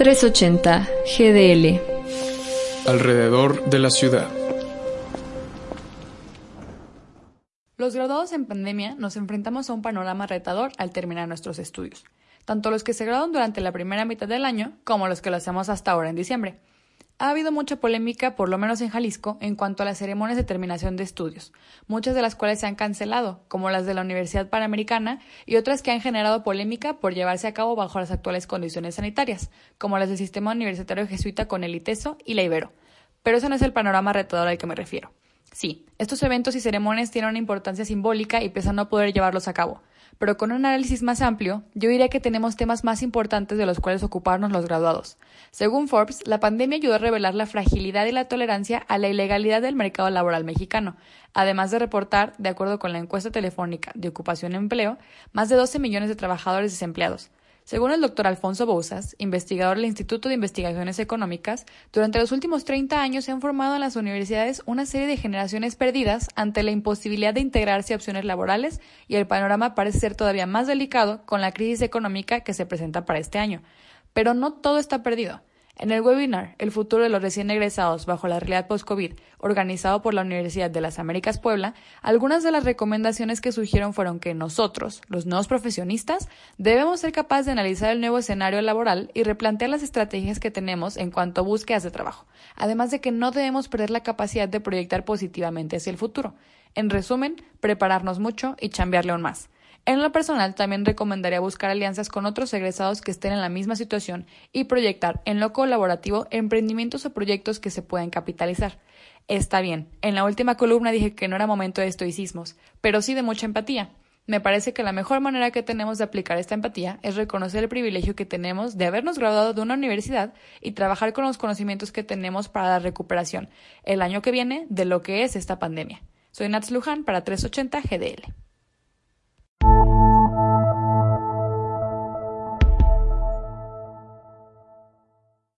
380 GDL. Alrededor de la ciudad. Los graduados en pandemia nos enfrentamos a un panorama retador al terminar nuestros estudios, tanto los que se graduan durante la primera mitad del año como los que lo hacemos hasta ahora en diciembre. Ha habido mucha polémica, por lo menos en Jalisco, en cuanto a las ceremonias de terminación de estudios, muchas de las cuales se han cancelado, como las de la Universidad Panamericana, y otras que han generado polémica por llevarse a cabo bajo las actuales condiciones sanitarias, como las del Sistema Universitario Jesuita con el ITESO y la Ibero. Pero ese no es el panorama retador al que me refiero. Sí, estos eventos y ceremonias tienen una importancia simbólica y pese a no poder llevarlos a cabo, pero con un análisis más amplio, yo diría que tenemos temas más importantes de los cuales ocuparnos los graduados. Según Forbes, la pandemia ayudó a revelar la fragilidad y la tolerancia a la ilegalidad del mercado laboral mexicano, además de reportar, de acuerdo con la encuesta telefónica de ocupación y empleo, más de 12 millones de trabajadores desempleados, según el doctor Alfonso Bouzas, investigador del Instituto de Investigaciones Económicas, durante los últimos 30 años se han formado en las universidades una serie de generaciones perdidas ante la imposibilidad de integrarse a opciones laborales y el panorama parece ser todavía más delicado con la crisis económica que se presenta para este año. Pero no todo está perdido. En el webinar El futuro de los recién egresados bajo la realidad post-COVID, organizado por la Universidad de las Américas Puebla, algunas de las recomendaciones que surgieron fueron que nosotros, los nuevos profesionistas, debemos ser capaces de analizar el nuevo escenario laboral y replantear las estrategias que tenemos en cuanto a búsquedas de trabajo, además de que no debemos perder la capacidad de proyectar positivamente hacia el futuro. En resumen, prepararnos mucho y chambearle aún más. En lo personal, también recomendaría buscar alianzas con otros egresados que estén en la misma situación y proyectar en lo colaborativo emprendimientos o proyectos que se puedan capitalizar. Está bien, en la última columna dije que no era momento de estoicismos, pero sí de mucha empatía. Me parece que la mejor manera que tenemos de aplicar esta empatía es reconocer el privilegio que tenemos de habernos graduado de una universidad y trabajar con los conocimientos que tenemos para la recuperación el año que viene de lo que es esta pandemia. Soy Nats Luján para 380 GDL.